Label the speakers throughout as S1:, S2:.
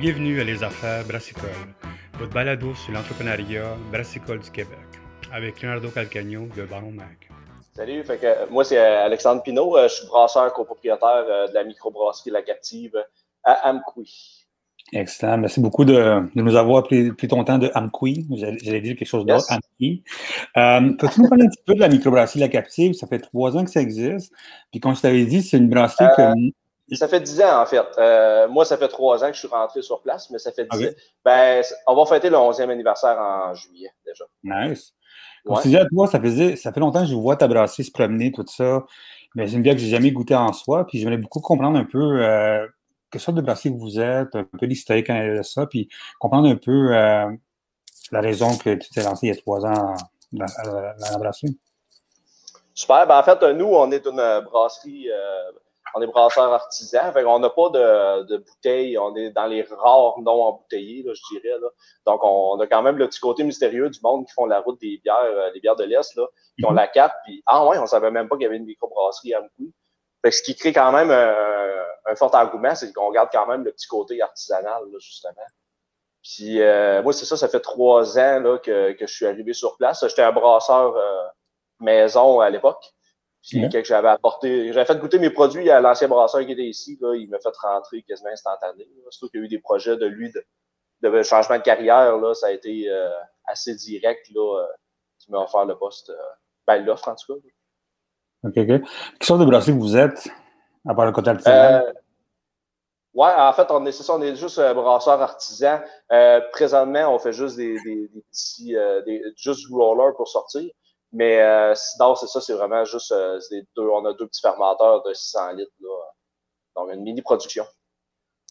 S1: Bienvenue à Les Affaires Brassicole, votre balado sur l'entrepreneuriat brassicole du Québec, avec Leonardo Calcagno de Baron Mag.
S2: Salut, fait que, euh, moi c'est euh, Alexandre Pinault, euh, je suis brasseur copropriétaire de la microbrasserie La Captive à Amqui.
S3: Excellent. Merci beaucoup de, nous avoir pris, ton temps de Amqui. J'allais dire quelque chose d'autre, Amqui. Peux-tu nous parler un petit peu de la microbrasserie La Captive? Ça fait trois ans que ça existe. Puis comme je t'avais dit, c'est une brasserie que
S2: ça fait dix ans, en fait. Euh, moi, ça fait trois ans que je suis rentré sur place, mais ça fait dix ans. Ben, on va fêter le 11e anniversaire en juillet, déjà.
S3: Nice. Ouais. toi, ça, faisait, ça fait longtemps que je vois ta brasserie se promener, tout ça. Mais c'est une bière que j'ai jamais goûté en soi. Puis j'aimerais beaucoup comprendre un peu euh, quelle sorte de brasserie vous êtes, un peu l'historique de ça, puis comprendre un peu euh, la raison que tu t'es lancé il y a trois ans dans, la brasserie.
S2: Super. Ben, en fait, nous, on est une brasserie on est brasseur artisan. Fait qu'on n'a pas de, de bouteilles. On est dans les rares non embouteillés, là, je dirais. Là. Donc, on, a quand même le petit côté mystérieux du monde qui font la route des bières, euh, des bières de l'Est, là, qui ont mhm. la carte. Puis, ah ouais, on savait même pas qu'il y avait une microbrasserie à Moukou. Fait que ce qui crée quand même un, fort engouement, c'est qu'on garde quand même le petit côté artisanal, là, justement. Puis euh, moi, c'est ça, ça fait trois ans là, que, que je suis arrivé sur place. J'étais un brasseur euh, maison à l'époque. Puis que j'avais apporté, j'avais fait goûter mes produits à l'ancien brasseur qui était ici. Là, il m'a fait rentrer quasiment instantané. Surtout qu'il y a eu des projets de lui de, de changement de carrière. Là, ça a été euh, assez direct là, euh, qui m'a offert le poste. Euh, ben, l'offre en tout cas.
S3: OK, OK. Quelle sorte de brasserie vous êtes, à part le côté artisanal?
S2: Euh, ouais, en fait, on est, c'est ça, on est juste euh, brasseur artisan. présentement, on fait juste des, des, des petits, des, juste du roller pour sortir. Mais euh, sinon, c'est ça, c'est vraiment juste euh, deux, on a deux petits fermenteurs de 600 litres. Là, donc, une mini-production.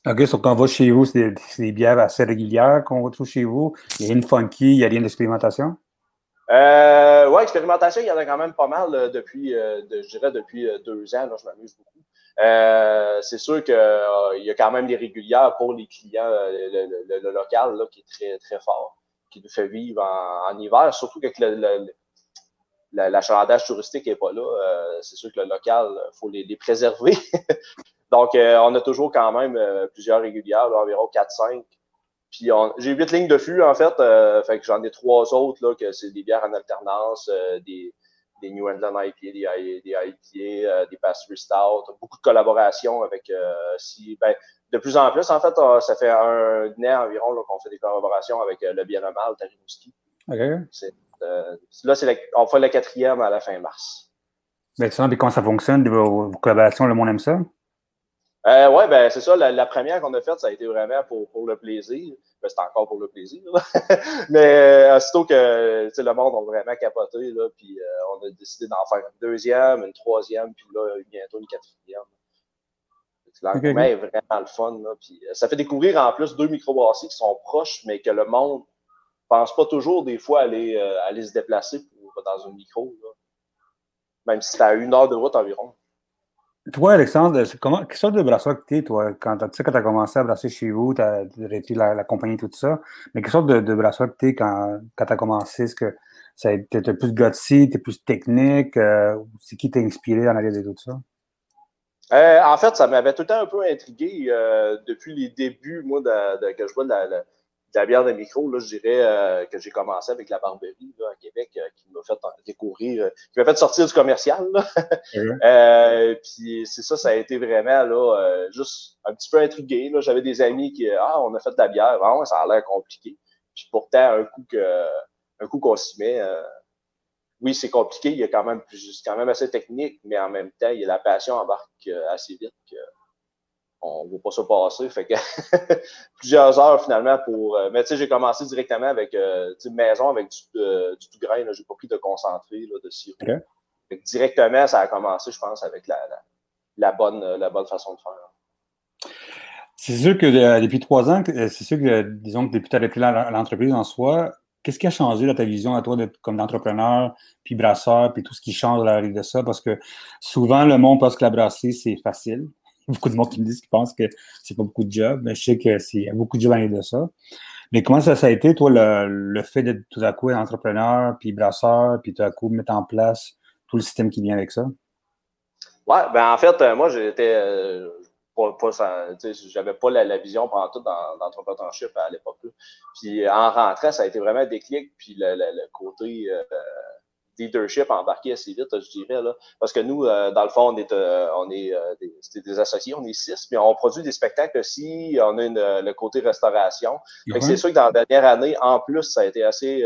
S3: OK, so quand on va chez vous, c'est des, bières assez régulières qu'on retrouve chez vous. Il y a une funky, il y a rien d'expérimentation?
S2: Euh, oui, expérimentation, il y en a quand même pas mal euh, depuis, euh, de, je dirais, depuis deux ans. Là, je m'amuse beaucoup. c'est sûr qu'il y a quand même des régulières pour les clients, le, le, local là, qui est très, très fort, qui nous fait vivre en, en hiver, surtout avec le, l'achalandage touristique n'est pas là. Euh, c'est sûr que le local, il faut les, préserver. Donc, euh, on a toujours quand même euh, plusieurs régulières, environ 4-5. Puis j'ai huit lignes de fût, en fait. fait que j'en ai trois autres, là, que c'est des bières en alternance, des, des New England IPA, des, des IPA, des Pastry Stout. Beaucoup de collaborations avec si ben, de plus en plus, en fait, ça fait un an environ qu'on fait des collaborations avec le Bien Mal, Tarimouski.
S3: OK.
S2: Euh, là, c'est on fait le quatrième à la fin mars.
S3: Excellent. Et comment ça fonctionne, vos, collaborations, le monde aime ça?
S2: Euh, oui, ben, c'est ça. La, première qu'on a faite, ça a été vraiment pour, pour le plaisir. Ben, c'est encore pour le plaisir. Mais euh, aussitôt que le monde a vraiment capoté, là, puis euh, on a décidé d'en faire une deuxième, une troisième, puis là, bientôt une quatrième. L'engouement est vraiment le fun. Là, puis, ça fait découvrir en plus deux microbrasseries qui sont proches, mais que le monde pense pas toujours des fois aller, euh, aller se déplacer pour, dans un micro, même si c'est à une heure de route environ.
S3: Toi, Alexandre, comment, quelle sorte de brasseur que tu es, toi? Quand tu sais, quand tu as commencé à brasser chez vous, tu as arrêté la, compagnie, tout ça. Mais quelle sorte de, de brasseur que tu es quand, quand tu as commencé? Est-ce que tu es plus gutsy, tu es plus technique? Euh, c'est qui t'a inspiré en arrière de tout ça?
S2: Euh, en fait, ça m'avait tout le temps un peu intrigué depuis les débuts, moi, de, que je vois de la la bière de micro, là, je dirais euh, que j'ai commencé avec la Barberie là, à Québec, euh, qui m'a fait découvrir, euh, qui m'a fait sortir du commercial. puis c'est ça, ça a été vraiment là, juste un petit peu intrigué. J'avais des amis qui Ah, on a fait de la bière, ah, ça a l'air compliqué. Puis pourtant, un coup que un coup qu'on s'y met, oui, c'est compliqué, il y a quand même plus, quand même assez technique, mais en même temps, il y a la passion embarque assez vite que on ne va pas se passer. Fait que plusieurs heures finalement pour. Euh, mais tu sais, j'ai commencé directement avec euh, une maison avec du, euh, du tout grain. J'ai pas pris de concentré là, de sirop. Fait que directement, ça a commencé, je pense, avec la, la, bonne, la bonne façon de faire.
S3: C'est sûr que depuis trois ans, c'est sûr que, disons que depuis tu as l'entreprise en soi, qu'est-ce qui a changé dans ta vision à toi de, comme entrepreneur, puis brasseur, puis tout ce qui change à la de ça? Parce que souvent, le monde pense que la brasserie, c'est facile beaucoup de monde qui me disent qu'ils pensent que c'est pas beaucoup de job, mais je sais c'est y a beaucoup de job de ça. Mais comment ça, ça a été, toi, le, fait d'être tout à coup entrepreneur, puis brasseur, puis tout à coup mettre en place tout le système qui vient avec ça?
S2: Ouais, ben en fait, euh, moi, j'étais. Euh, pas, j'avais pas la, vision pendant tout dans, l'entrepreneurship à l'époque. Puis en rentrant, ça a été vraiment un déclic. Puis le, côté euh, leadership embarqué assez vite, je dirais. Là. Parce que nous, euh, dans le fond, on est, euh, on est des, des, associés, on est six, mais on produit des spectacles aussi. On a le côté restauration. C'est sûr que dans la dernière année, en plus, ça a été assez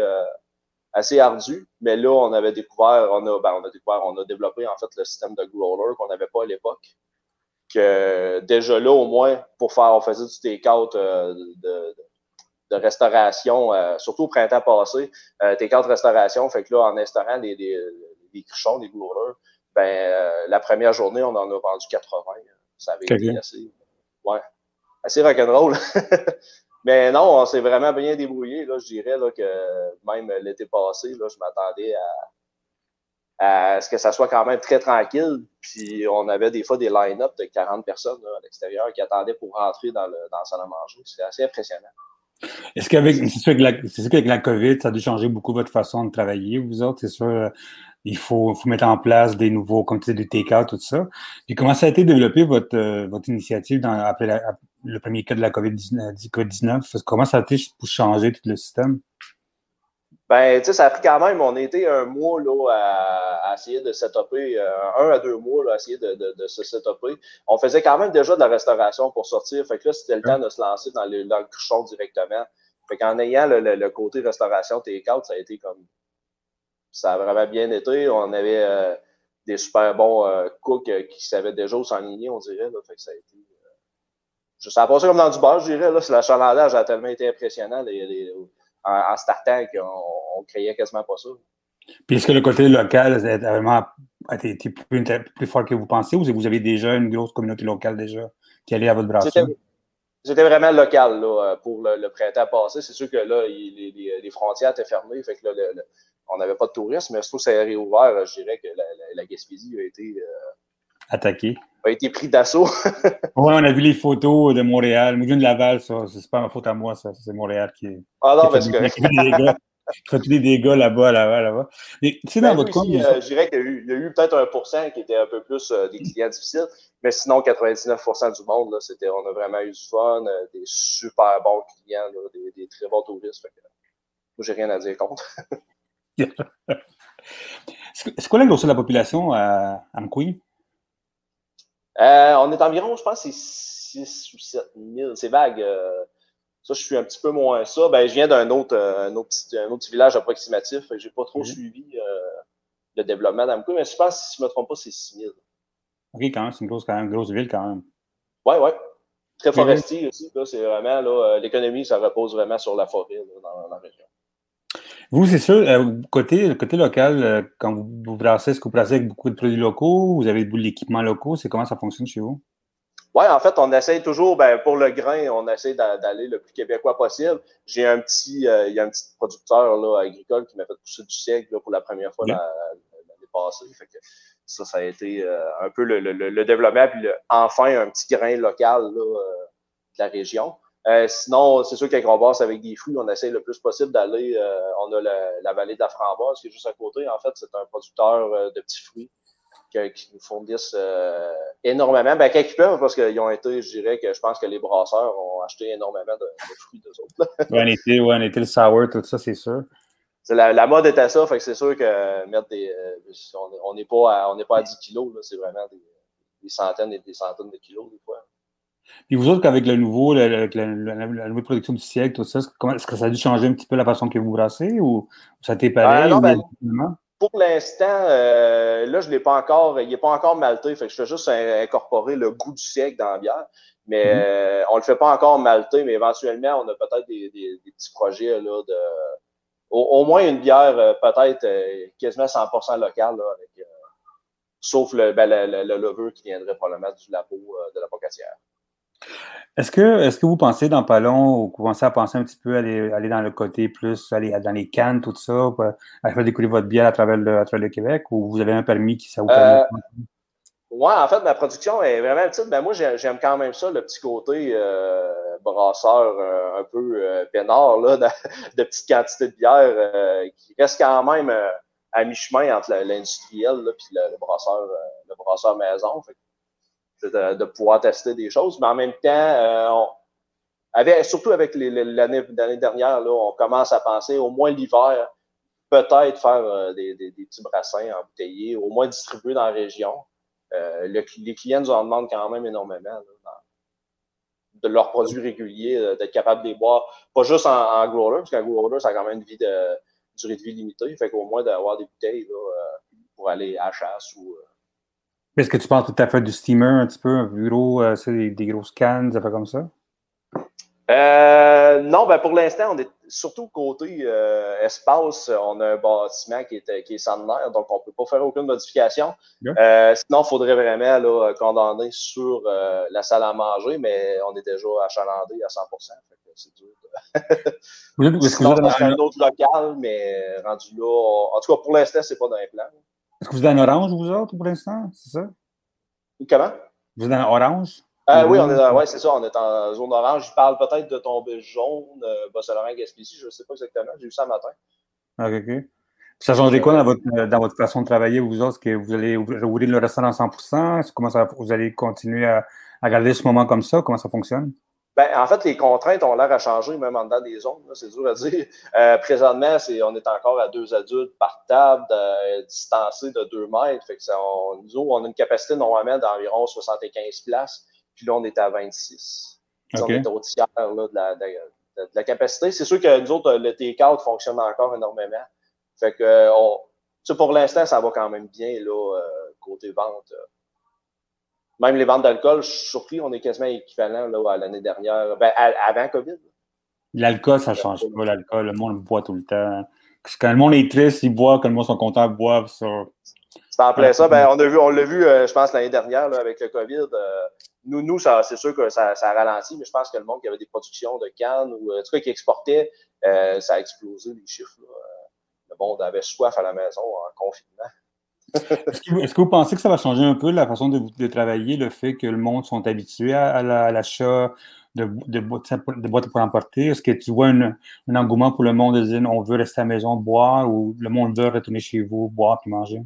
S2: assez ardu, mais là, on avait découvert, on a, ben, on a découvert, on a développé en fait le système de growler qu'on n'avait pas à l'époque. Que déjà là, au moins, pour faire, on faisait du take-out euh, de, de, restauration, euh, surtout au printemps passé, euh, take-out restauration, fait que là, en instaurant les, les, les cruchons, les growlers, ben, euh, la première journée, on en a vendu 80. Ça avait été assez, ouais, assez rock'n'roll. Mais non, on s'est vraiment bien débrouillé. Là, je dirais là, que même l'été passé, là, je m'attendais à, à, ce que ça soit quand même très tranquille. Puis on avait des fois des line-up de 40 personnes là, à l'extérieur qui attendaient pour rentrer dans le, dans le salon à manger. C'était assez impressionnant.
S3: Est-ce qu'avec c'est sûr, qu'avec la COVID, ça a dû changer beaucoup votre façon de travailler, vous autres, c'est sûr il faut, faut, mettre en place des nouveaux, comme tu sais, du take-out, tout ça. Puis comment ça a été développé votre, euh, votre initiative dans, après le premier cas de la COVID-19? comment ça a été pour changer tout le système?
S2: Ben, tu sais, ça a pris quand même, on a été un mois là, à, essayer de setuper, euh, un à deux mois là, à essayer de, de, de, se setuper. On faisait quand même déjà de la restauration pour sortir. Fait que là, c'était le temps de se lancer dans le, dans le cruchon directement. Fait qu'en ayant le, le, côté restauration take-out, ça a été comme ça a vraiment bien été. On avait euh, des super bons euh, cooks euh, qui savaient déjà où s'enligner, on dirait. Là. Fait que ça a été. ça a passé comme dans du bar, je dirais. Là. L'achalandage a tellement été impressionnant les, en, startant qu'on on créait quasiment pas ça.
S3: Puis est-ce que le côté local a vraiment été plus, plus, fort que vous pensez ou vous avez déjà une grosse communauté locale déjà qui allait à votre brasserie?
S2: C'était vraiment local là, pour le, printemps passé. C'est sûr que là, les, les, frontières étaient fermées. Fait que là, le, on n'avait pas de tourisme, mais surtout ça a réouvert, je dirais que la, Gaspésie a été euh,
S3: attaquée.
S2: A été pris d'assaut.
S3: oui, on a vu les photos de Montréal. Moi, de Laval, ça, c'est pas ma faute à moi, ça. C'est Montréal qui est.
S2: Ah non, parce que.
S3: Qui tous les dégâts là-bas, là-bas, là-bas. Mais, tu sais, dans
S2: ben, votre coin. Euh, je dirais qu'il y a eu, peut-être un pourcent qui était un peu plus euh, des clients difficiles, mais sinon, 99% du monde, là, c'était, on a vraiment eu du fun, des super bons clients, des, très bons touristes. Fait que, moi, j'ai rien à dire contre.
S3: C'est quoi la grosseur de la population à Amqui?
S2: Euh, on est environ, je pense, c'est 6 ou 7 000. C'est vague. Euh, ça, je suis un petit peu moins ça. Ben, je viens d'un autre, euh, un autre, petit, un autre village approximatif. Je n'ai pas trop mhm. suivi le développement d'Amqui, mais je pense, si je ne me trompe pas, c'est 6 000.
S3: OK, quand même, c'est une grosse, quand même, grosse ville quand même.
S2: Oui, oui. Très forestier aussi. C'est vraiment, l'économie, ça repose vraiment sur la forêt dans, la région.
S3: Vous, c'est sûr, euh, côté, côté local, euh, quand vous, vous brassez, est-ce que vous brassez avec beaucoup de produits locaux? Vous avez de l'équipement locaux? C'est comment ça fonctionne chez vous?
S2: Oui, en fait, on essaye toujours, ben, pour le grain, on essaie d'aller le plus québécois possible. J'ai un petit, euh, il y a un petit producteur là, agricole qui m'a fait pousser du siècle pour la première fois l'année passée. Fait que ça, ça a été un peu le, le, le développement, puis enfin un petit grain local là, de la région. Euh, sinon, c'est sûr qu'avec on avec des fruits, on essaie le plus possible d'aller. Euh, on a la, vallée de la framboise qui est juste à côté. En fait, c'est un producteur euh, de petits fruits qui, nous fournissent énormément. Ben, quand ils peuvent, parce qu'ils ont été, je dirais que je pense que les brasseurs ont acheté énormément de, fruits d'eux autres.
S3: oui, on était, ouais, on était le sour, tout ça, c'est sûr.
S2: La, la, mode est à ça, fait que c'est sûr que mettre des. on n'est pas, à, pas à 10 kilos, c'est vraiment des, des centaines et des centaines de kilos des fois.
S3: Puis vous autres, avec le nouveau, avec la, nouvelle production du siècle, tout ça, est-ce que ça a dû changer un petit peu la façon que vous brassez ou ça a été pareil?
S2: Euh, ben, pour l'instant, euh, là, je l'ai pas encore, il n'est pas encore malté, fait que je fais juste incorporer le goût du siècle dans la bière. Mais on ne euh, on le fait pas encore malté, mais éventuellement, on a peut-être des, petits projets là, de au, moins une bière peut-être quasiment 100% locale, avec, sauf le, ben, le, qui viendrait probablement du labo de la pocatière.
S3: Est-ce que, est que vous pensez dans pas long, ou commencez à penser un petit peu à aller, aller dans le côté plus, aller dans les cannes, tout ça, pour, à faire découvrir votre bière à travers le, à travers le Québec, ou vous avez un permis qui ça vous permet? Euh,
S2: oui, en fait, ma production est vraiment petite. Ben, moi, j'aime quand même ça, le petit côté euh, brasseur euh, un peu euh, peinard, là, de, de, petites quantités de bière qui reste quand même à mi-chemin entre l'industriel et le, le, brasseur, le brasseur maison. Fait de, pouvoir tester des choses. Mais en même temps, on, surtout avec l'année dernière, on commence à penser au moins l'hiver, peut-être faire des, des, petits brassins embouteillés, au moins distribuer dans la région. les clients nous en demandent quand même énormément de leurs produits réguliers, euh, d'être capable de les boire, pas juste en, en growler, parce qu'un growler, ça a quand même une vie de, durée de vie limitée. Fait qu'au moins d'avoir des bouteilles là, euh, pour aller à chasse ou. Euh.
S3: Est-ce que tu penses tout à fait du steamer un petit peu, un bureau, des, des grosses cannes, des affaires comme ça?
S2: Euh, non, ben pour l'instant, on est surtout côté euh, espace, on a un bâtiment qui est, qui est centenaire, donc on ne peut pas faire aucune modification. Euh, sinon, il faudrait vraiment là, condamner sur euh, la salle à manger, mais on est déjà achalandé à 100 c'est dur. Vous êtes un autre local, mais rendu là, en tout cas, pour l'instant, c'est pas dans les plans.
S3: Est-ce que vous êtes en orange, vous autres, pour l'instant? C'est ça?
S2: Comment?
S3: Vous êtes en orange?
S2: Euh, oui, on est ouais, c'est ça, on est en zone orange. Je parle peut-être de tomber jaune, euh, Bas-Saint-Laurent, Gaspésie, je ne sais pas exactement. J'ai vu ça matin.
S3: OK, OK. Ça changerait quoi dans votre, dans votre façon de travailler, vous autres? Est-ce que vous allez ouvrir le restaurant à 100 Comment ça, vous allez continuer à, à garder ce moment comme ça? Comment ça fonctionne?
S2: Ben, en fait, les contraintes ont l'air à changer, même en dedans des zones. C'est dur à dire. Euh, présentement, c'est, on est encore à deux adultes par table, distancés de deux mètres. Fait que ça, on, nous, on a une capacité normalement d'environ 75 places. Puis là, on est à 26. On est au tiers là, de, la, de, la, capacité. C'est sûr que nous autres, le take-out fonctionne encore énormément. Fait que, on, pour l'instant, ça va quand même bien là, euh, côté vente. Même les ventes d'alcool, je suis surpris, on est quasiment équivalent là, à l'année dernière, ben, avant COVID.
S3: L'alcool, ça ne change pas. L'alcool, le monde boit tout le temps. Quand le monde est triste, il boit. Quand le monde sont contents, ils boivent. Ça.
S2: C'est en plein ça. Ben, on, a vu, on l'a vu, euh, je pense, l'année dernière là, avec le COVID. Euh, nous, nous c'est sûr que ça, ça, a ralenti, mais je pense que le monde qui avait des productions de cannes ou en tout cas qui exportait, euh, ça a explosé les chiffres. Le monde avait soif à la maison en confinement.
S3: Est-ce que, vous pensez que ça va changer un peu la façon de, travailler, le fait que le monde sont habitués à, l'achat de, de, boîtes pour emporter? Est-ce que tu vois un, engouement pour le monde de dire on veut rester à la maison boire ou le monde veut retourner chez vous boire puis manger?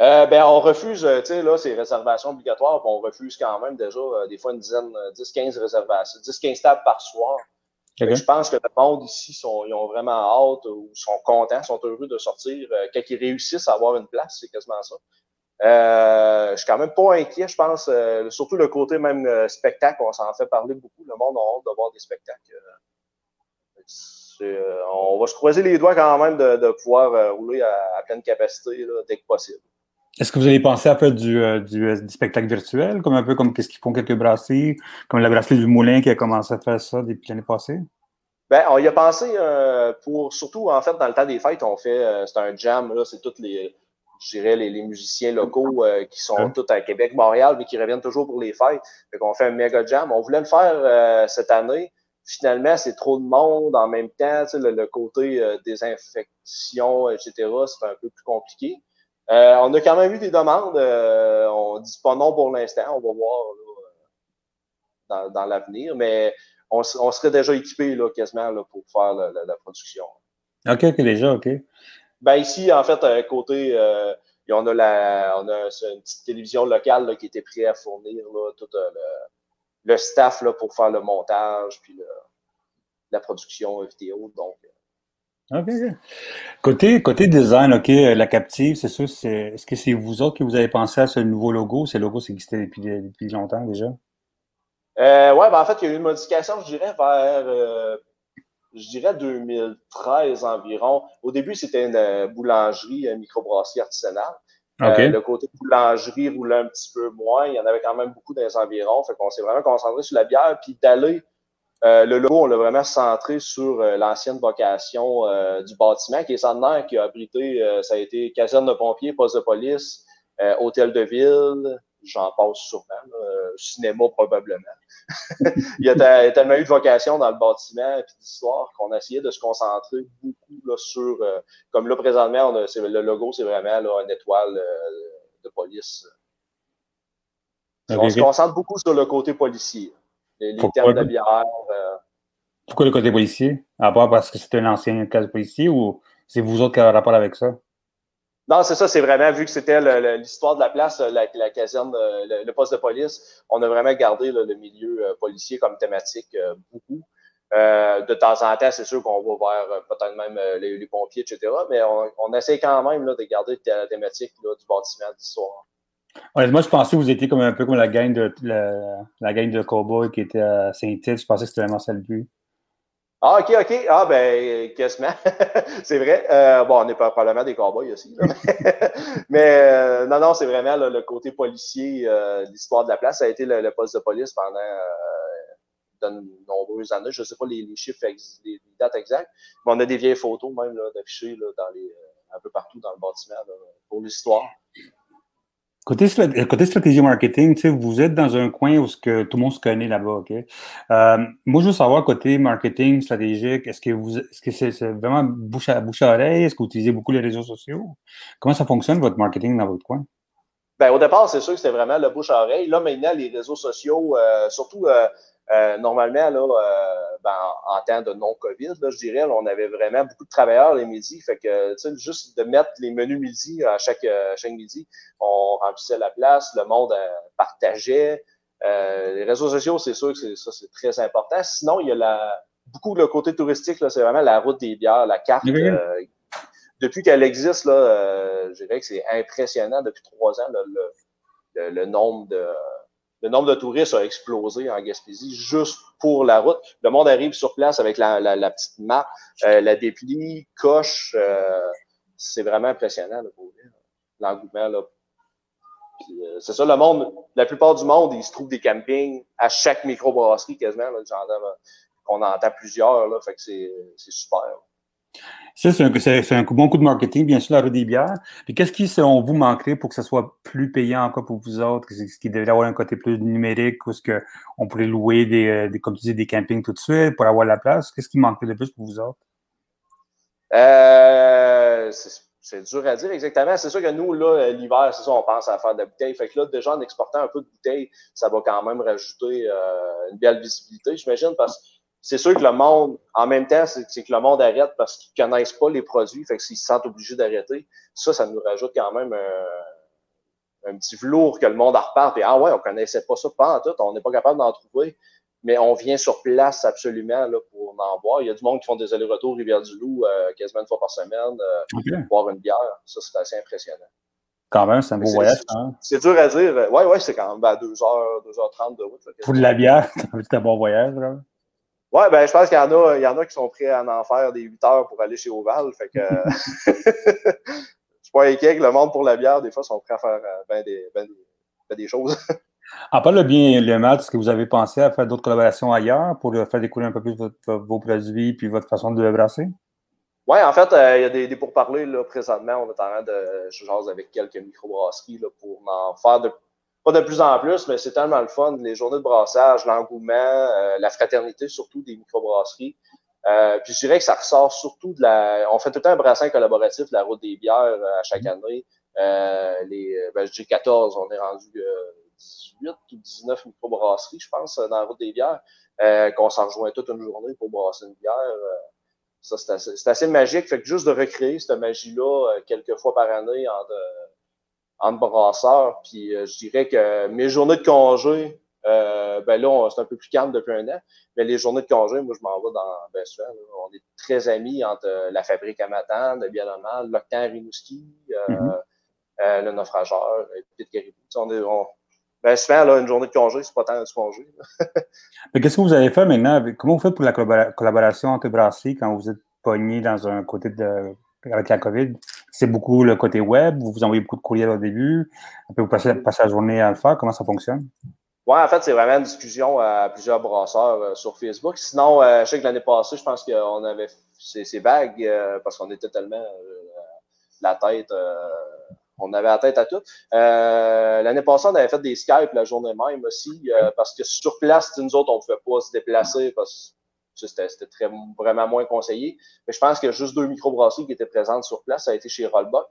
S2: Euh, ben, on refuse, euh, tu sais, là, ces réservations obligatoires, on refuse quand même déjà euh, des fois une dizaine, 10, 15 réservations, 10, 15 tables par soir. Je pense que le monde ici, sont, ils ont vraiment hâte ou sont contents, sont heureux de sortir. quand ils réussissent à avoir une place, c'est quasiment ça. Euh, je suis quand même pas inquiet, je pense, surtout le côté même spectacle, on s'en fait parler beaucoup. Le monde a hâte de voir des spectacles. on va se croiser les doigts quand même de, pouvoir rouler à, pleine capacité dès que possible.
S3: Est-ce que vous avez pensé à faire du, euh, euh, du, spectacle virtuel, comme un peu comme qu'est-ce qu'ils font quelques brasseries, comme la brasserie du Moulin qui a commencé à faire ça depuis l'année passée?
S2: Ben, on y a pensé euh, pour surtout en fait dans le temps des fêtes, on fait c'est un jam là, c'est tous les je dirais les, musiciens locaux qui sont tous à Québec, Montréal, mais qui reviennent toujours pour les fêtes. Fait qu'on fait un méga jam. On voulait le faire cette année. Finalement, c'est trop de monde en même temps. Le, le côté désinfection, etc., c'est un peu plus compliqué. Euh, on a quand même eu des demandes. Euh, on ne dit pas non pour l'instant. On va voir dans, dans l'avenir, mais on, on, serait déjà équipé là, quasiment là, pour faire la, la, production.
S3: OK, OK, déjà, OK.
S2: Ben ici, en fait, à côté, euh, on a, la, on a une petite télévision locale là, qui était prête à fournir là, tout euh, le, le, staff là, pour faire le montage puis le, la production vidéo. Donc,
S3: OK. Côté, côté design, OK, euh, la captive, c'est sûr, c'est, est-ce que c'est vous autres qui vous avez pensé à ce nouveau logo? Ce logo, ça existait depuis, depuis longtemps déjà?
S2: Euh, ouais, ben en fait, il y a eu une modification, je dirais, vers, euh, je dirais 2013 environ. Au début, c'était une euh, boulangerie, une microbrasserie artisanale. le côté boulangerie roulait un petit peu moins. Il y en avait quand même beaucoup dans les environs. Fait qu'on s'est vraiment concentré sur la bière, puis d'aller euh, le logo, on l'a vraiment centré sur euh, l'ancienne vocation euh, du bâtiment, qui est centenaire, qui a abrité, ça a été caserne de pompiers, poste de police, hôtel de ville, j'en passe sûrement, cinéma probablement. Il y a tellement eu de vocation dans le bâtiment et d'histoire qu'on a essayé de se concentrer beaucoup là, sur, comme là présentement, on a, le logo, c'est vraiment là, une étoile de police. on se concentre beaucoup sur le côté policier les, termes de bière. Euh.
S3: Pourquoi le côté policier? À part parce que c'est un ancien cas policier ou c'est vous autres qui avez un rapport avec ça?
S2: Non, c'est ça, c'est vraiment, vu que c'était l'histoire de la place, la, caserne, le, poste de police, on a vraiment gardé le milieu policier comme thématique beaucoup. de temps en temps, c'est sûr qu'on va vers peut-être même les, pompiers, etc. Mais on, essaie quand même de garder la thématique du bâtiment d'histoire.
S3: Moi, je pensais que vous étiez comme un peu comme la gang de la, la de cowboys qui était à Saint-Tite. Je pensais que c'était vraiment ça le but.
S2: Ah, OK, OK. Ah, ben, quasiment. c'est vrai. Euh, bon, on pas probablement des cowboys aussi. mais euh, non, non, c'est vraiment le côté policier, euh, l'histoire de la place. Ça a été le, poste de police pendant de nombreuses années. Je ne sais pas les, chiffres, les, dates exactes, mais on a des vieilles photos même d'affichées un peu partout dans le bâtiment pour l'histoire.
S3: Côté, stratégie marketing, vous êtes dans un coin où que tout le monde se connaît là-bas. ok? Euh, moi, je veux savoir, côté marketing stratégique, est-ce que vous est-ce que c'est, vraiment bouche à, bouche à oreille? Est-ce que vous utilisez beaucoup les réseaux sociaux? Comment ça fonctionne, votre marketing dans votre coin?
S2: Ben, au départ, c'est sûr que c'était vraiment le bouche à oreille. Là, maintenant, les réseaux sociaux, euh, surtout euh, euh, normalement, là, euh, ben, en, temps de non-COVID, je dirais, on avait vraiment beaucoup de travailleurs les midis. Fait que, juste de mettre les menus midi à chaque, euh, chaque midi, on remplissait la place, le monde partageait. les réseaux sociaux, c'est sûr que ça, c'est très important. Sinon, il y a la, beaucoup le côté touristique, c'est vraiment la route des bières, la carte. depuis qu'elle existe, là, je dirais que c'est impressionnant depuis trois ans, le, le nombre de le nombre de touristes a explosé en Gaspésie juste pour la route. Le monde arrive sur place avec la, la, petite map, euh, la déplie, coche. Euh, c'est vraiment impressionnant l'engouement. Là. Euh, c'est ça, le monde, la plupart du monde, il se trouve des campings à chaque microbrasserie quasiment. Là, on entend plusieurs, là, fait que c'est super.
S3: Ça, c'est un, bon coup de marketing, bien sûr, la rue des bières. Qu'est-ce qui, selon vous, manquerait pour que ce soit plus payant encore pour vous autres? Ce qui devrait avoir un côté plus numérique ou ce qu'on pourrait louer des, euh, des, comme tu dis, des campings tout de suite pour avoir la place? Qu'est-ce qui manquerait de plus pour vous autres?
S2: Euh, c'est dur à dire exactement. C'est sûr que nous, là, l'hiver, c'est ça, on pense à faire de la bouteille. Fait que là, déjà, en exportant un peu de bouteille, ça va quand même rajouter euh, une belle visibilité, j'imagine, parce que c'est sûr que le monde, en même temps, c'est que le monde arrête parce qu'ils ne connaissent pas les produits, fait qu'ils se sentent obligés d'arrêter. Ça, ça nous rajoute quand même un, petit velours que le monde en repart. Et ah ouais, on ne connaissait pas ça pas en tout, on n'est pas capable d'en trouver. Mais on vient sur place absolument là, pour en boire. Il y a du monde qui font des allers-retours Rivière-du-Loup euh, quasiment une fois par semaine, euh, boire une bière. Ça, c'est assez impressionnant.
S3: Quand même, c'est un beau voyage.
S2: Hein? C'est dur à dire. Oui, oui, c'est quand même à 2h, 2h30 de route.
S3: pour de la bière, c'est un bon voyage. Là.
S2: Ouais, ben, je pense qu'il y en a, il y en a qui sont prêts à en faire des 8 heures pour aller chez Oval. Fait que, je suis pas inquiet que le monde pour la bière, des fois, sont prêts à faire euh, ben des, ben ben des choses.
S3: À part le bien et le mal, est-ce que vous avez pensé à faire d'autres collaborations ailleurs pour faire découvrir un peu plus vos produits puis votre façon de le brasser?
S2: Oui, en fait, euh, il y a des, des pourparlers là, présentement. On est en train de jaser avec quelques microbrasseries là, pour en faire de pas de plus en plus, mais c'est tellement le fun. Les journées de brassage, l'engouement, euh, la fraternité, surtout des microbrasseries. Euh, puis je dirais que ça ressort surtout de la. On fait tout le temps un brassin collaboratif de la route des bières euh, à chaque mm-hmm. année. Euh, les, ben, je dis 14, on est rendu 18 ou 19 microbrasseries, je pense, dans la route des bières, qu'on s'en rejoint toute une journée pour brasser une bière. ça, c'est assez, assez, magique. Fait que juste de recréer cette magie-là quelques fois par année en entre brasseurs. Puis euh, je dirais que mes journées de congé, euh, ben là, c'est un peu plus calme depuis un an. Mais les journées de congé, moi, je m'en vais dans ben, souvent, on est très amis entre euh, la fabrique à Matane, de Bialamal, l'Octan Rimouski, euh, mm-hmm. le naufrageur, et Petite Caribou. On est, on, ben souvent, là, une journée de congé, c'est pas tant de congé.
S3: Mais qu'est-ce que vous avez fait maintenant? comment vous faites pour la collaboration entre brasseries quand vous êtes pogné dans un côté de avec la COVID, c'est beaucoup le côté web. Vous vous envoyez beaucoup de courriels au début. Après, vous passez, la journée à le faire. Comment ça fonctionne?
S2: Oui, en fait, c'est vraiment une discussion à plusieurs brasseurs euh, sur Facebook. Sinon, euh, je sais que l'année passée, je pense qu'on avait ces vagues euh, parce qu'on était tellement la tête, on avait la tête à tout. l'année passée, on avait fait des Skype la journée même aussi parce que sur place, nous autres, on ne pouvait pas se déplacer parce c'était très, vraiment moins conseillé. Mais je pense qu'il y a juste deux microbrasseries qui étaient présentes sur place. Ça a été chez Rollbuck.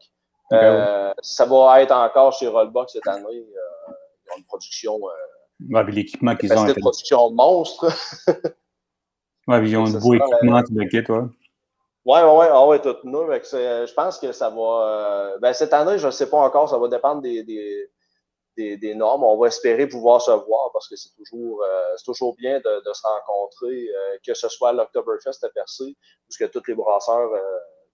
S2: Euh, ça va être encore chez Rollbuck cette année. Euh, ils ont une production.
S3: Euh, l'équipement qu'ils ont.
S2: C'est une production monstre.
S3: ouais, ils ont un beau équipement, tu le toi.
S2: Oui, oui, oui, ouais, tout nous. Je pense que ça va. ben, cette année, je ne sais pas encore, ça va dépendre des, des, des, normes. On va espérer pouvoir se voir parce que c'est toujours, c'est toujours bien de, se rencontrer, que ce soit à l'Octoberfest à Percé, puisque tous les brasseurs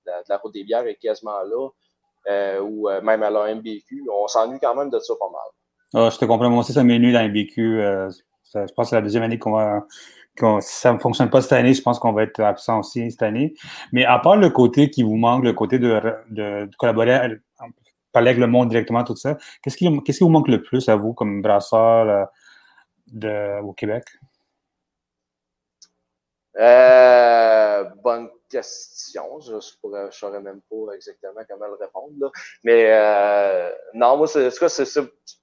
S2: de la, Route des Bières est quasiment là, ou même à la MBQ. On s'ennuie quand même de ça pas mal.
S3: Ah, je te comprends. Moi aussi, ça m'est dans MBQ. je pense que c'est la deuxième année qu'on va si ça ne fonctionne pas cette année, je pense qu'on va être absent aussi cette année. Mais à part le côté qui vous manque, le côté de, de, collaborer, parler avec le monde directement, tout ça, qu'est-ce qui, qu'est-ce qui vous manque le plus à vous comme brasseur euh, au Québec?
S2: Euh, bonne question. Je ne saurais même pas exactement comment le répondre. Mais euh, non, moi, c'est,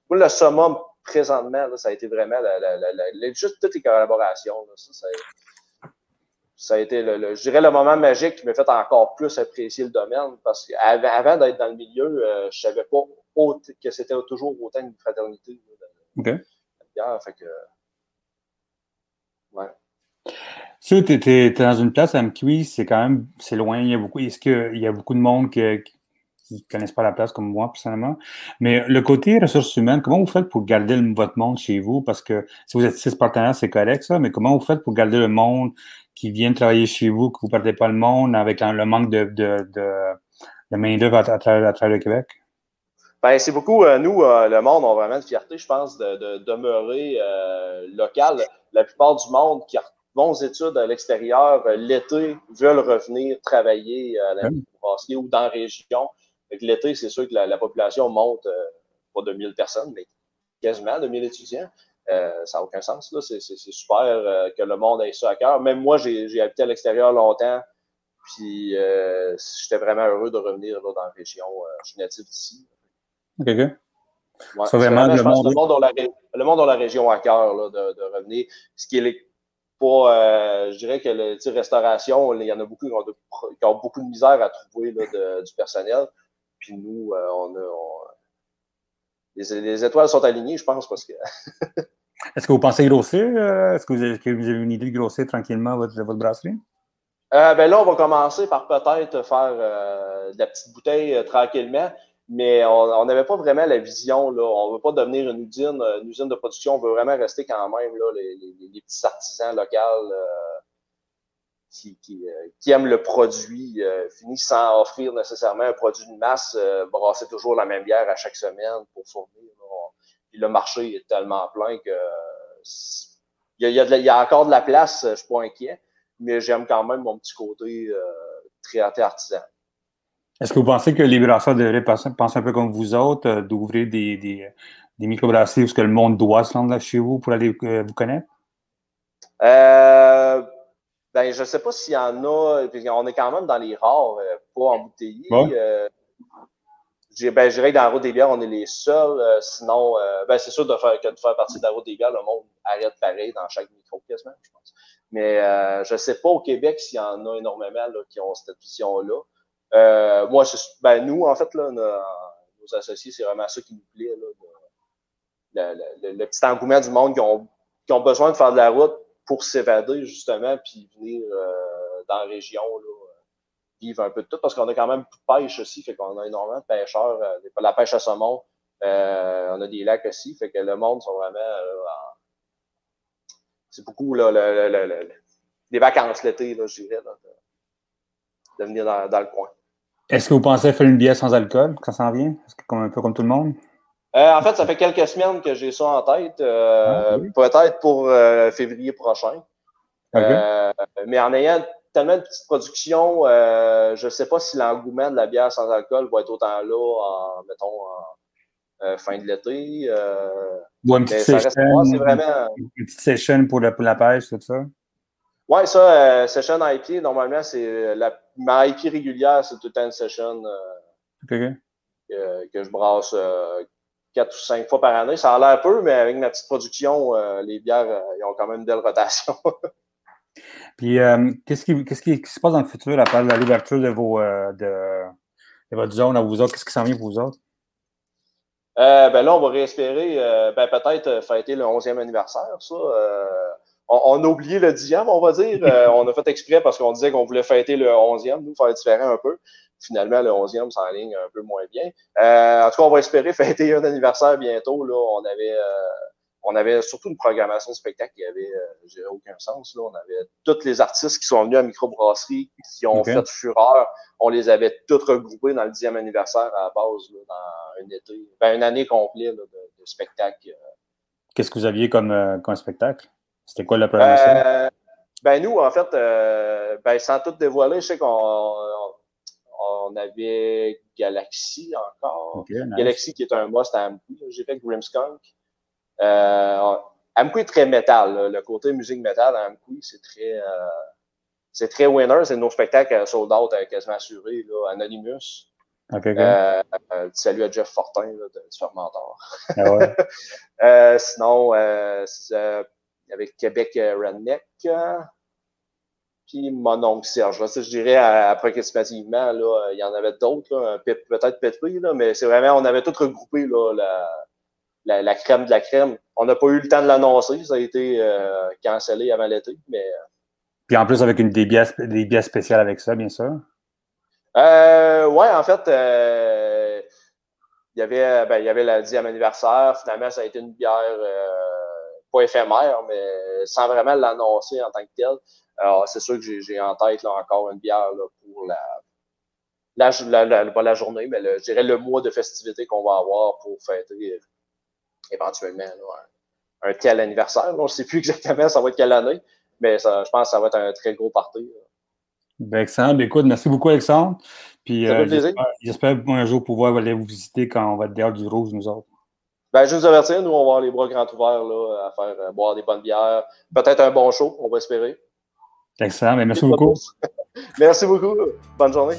S2: le summum présentement, ça a été vraiment juste toutes les collaborations. A été, le, je dirais, le moment magique qui m'a fait encore plus apprécier le domaine parce qu'avant d'être dans le milieu, euh, je ne savais pas que c'était toujours autant une fraternité.
S3: OK.
S2: fait que, ouais.
S3: Si tu es, dans une place à MQI, c'est quand même c'est loin. Il y a beaucoup, est-ce qu'il y a beaucoup de monde qui, qui ne connaissent pas la place comme moi, personnellement. Mais le côté ressources humaines, comment vous faites pour garder votre monde chez vous? Parce que si vous êtes six partenaires, c'est correct, ça, mais comment vous faites pour garder le monde qui vient travailler chez vous, que vous ne perdez pas le monde avec le manque de, de, de, main-d'œuvre à, travers, le Québec?
S2: Ben, c'est beaucoup, euh, nous, euh, le monde, on a vraiment de fierté, je pense, de, demeurer euh, local. La plupart du monde qui vont aux études à l'extérieur l'été veulent revenir travailler à la ou dans la région l'été, c'est sûr que la, population monte, euh, pas de 1000 personnes, mais quasiment de 1000 étudiants. Euh, ça n'a aucun sens. C'est super euh, que le monde ait ça à cœur. Même moi, j'ai habité à l'extérieur longtemps. Puis j'étais vraiment heureux de revenir dans la région. je suis natif d'ici.
S3: OK. c'est vraiment, le, monde...
S2: le, monde la, le monde dans la région à cœur de, de, revenir. Ce qui est pas, je dirais que le restauration, il y en a beaucoup qui ont, beaucoup de misère à trouver là, du personnel. Puis nous, euh, on a. Les, étoiles sont alignées, je pense, parce que.
S3: Est-ce que vous pensez grossir? Euh, est-ce que vous, avez, une idée de grossir tranquillement votre, votre brasserie?
S2: Euh, ben là, on va commencer par peut-être faire de la petite bouteille tranquillement, mais on n'avait pas vraiment la vision. Là. On ne veut pas devenir une usine, une usine de production. On veut vraiment rester quand même là, les, les, petits artisans locaux qui, qui, euh, qui aiment le produit euh, fini sans offrir nécessairement un produit de masse, euh, brasser toujours la même bière à chaque semaine pour fournir. Puis le marché est tellement plein que il y, a, il, y a encore de la place, je suis pas inquiet, mais j'aime quand même mon petit côté très artisan.
S3: Est-ce que vous pensez que les brasseurs devraient penser un peu comme vous autres, d'ouvrir des, des, des microbrasseries où ce que le monde doit se rendre chez vous pour aller vous connaître?
S2: Euh, ben, je ne sais pas s'il y en a. On est quand même dans les rares, euh, pas embouteillés. Ouais. Euh, ben, je dirais que dans la route des bières, on est les seuls. Euh, sinon, ben, c'est sûr de faire, que de faire partie de la route des bières, le monde arrête pareil dans chaque micro quasiment, je pense. Mais je ne sais pas au Québec s'il y en a énormément là, qui ont cette vision-là. moi, ben, nous, en fait, là, nos, associés, c'est vraiment ça qui nous plaît. Là, le, le, petit engouement du monde qui ont, qui ont besoin de faire de la route pour s'évader, justement, puis venir euh, dans la région, là, vivre un peu de tout, parce qu'on a quand même pêche aussi, fait qu'on a énormément de pêcheurs, euh, la pêche à saumon, euh, on a des lacs aussi, fait que le monde sont vraiment c'est beaucoup là, le, les vacances l'été, je dirais, de, venir dans, dans, le coin.
S3: Est-ce que vous pensez faire une bière sans alcool, quand ça s'en vient? Comme, un peu comme tout le monde?
S2: Euh, en fait, ça fait quelques semaines que j'ai ça en tête. Euh, ah, peut-être pour euh, février prochain. mais en ayant tellement de petites productions, je ne sais pas si l'engouement de la bière sans alcool va être autant là en, mettons, en fin de l'été.
S3: Ou une petite, session, vraiment... une petite session pour la, pour la pêche, tout ça?
S2: Oui, ça, session IP, normalement, c'est la ma IP régulière, c'est tout le temps une session que, que, je brasse quatre ou cinq fois par année. Ça a l'air peu, mais avec ma petite production, euh, les bières, euh, ils ont quand même une belle rotation.
S3: Puis, euh, qu'est-ce qui, qui, se passe dans le futur à part l'ouverture de, vos, de, de, votre zone à vous autres? Qu'est-ce qui s'en vient pour vous autres?
S2: ben là, on va réespérer, ben peut-être fêter le 11e anniversaire, ça. On, a oublié le dixième, on va dire. on a fait exprès parce qu'on disait qu'on voulait fêter le onzième, nous, faire différent un peu. Finalement, le 11e s'enligne un peu moins bien. en tout cas, on va espérer fêter un anniversaire bientôt. Là. On avait on avait surtout une programmation de spectacle qui avait euh, aucun sens. Là. On avait tous les artistes qui sont venus à Microbrasserie, qui ont fait fureur. On les avait tous regroupés dans le dixième anniversaire à la base, là, dans un été, ben, une année complète de, de, spectacle. Euh.
S3: Qu'est-ce que vous aviez comme, euh, comme spectacle? C'était quoi la programmation?
S2: Euh, ben nous, en fait, ben, sans tout dévoiler, je sais qu'on on avait Galaxy encore. Galaxy qui est un must à J'ai fait Grimskunk. Euh, Amkoui est très métal. Le côté musique métal à Amkoui, c'est très, euh, c'est très winner. C'est nos spectacles sold out quasiment assurés. Là, Anonymous.
S3: Okay, euh,
S2: salut à Jeff Fortin là, de, du Fermentor. Ah ouais. euh, sinon, euh, avec Québec Redneck, puis mon oncle Serge. Là, je dirais approximativement, là, il y en avait d'autres, peut-être Petri, là, mais c'est vraiment, on avait tout regroupé là, la, la, crème de la crème. On n'a pas eu le temps de l'annoncer. Ça a été euh, cancellé avant l'été. Mais... Euh,
S3: Puis en plus, avec une, des, bières, des spéciales avec ça, bien sûr.
S2: Euh, oui, en fait, euh, il y avait, ben, il y avait le dixième anniversaire. Finalement, ça a été une bière pas éphémère, mais sans vraiment l'annoncer en tant que telle. Alors, c'est sûr que j'ai en tête là, encore une bière pour la, la, la, pas la journée, mais le, je dirais le mois de festivité qu'on va avoir pour fêter éventuellement un, tel anniversaire. On ne sait plus exactement ça va être quelle année, mais ça, je pense que ça va être un très gros party.
S3: Ben, excellent. Ben, écoute, merci beaucoup, Alexandre. Puis, euh, j'espère un jour pouvoir aller vous visiter quand on va être dehors du rouge, nous autres.
S2: Ben, juste vous avertir, nous, on va avoir les bras grands ouverts là, à faire euh, boire des bonnes bières. Peut-être un bon show, on va espérer.
S3: Excellent. Ben, merci beaucoup.
S2: merci beaucoup. Bonne journée.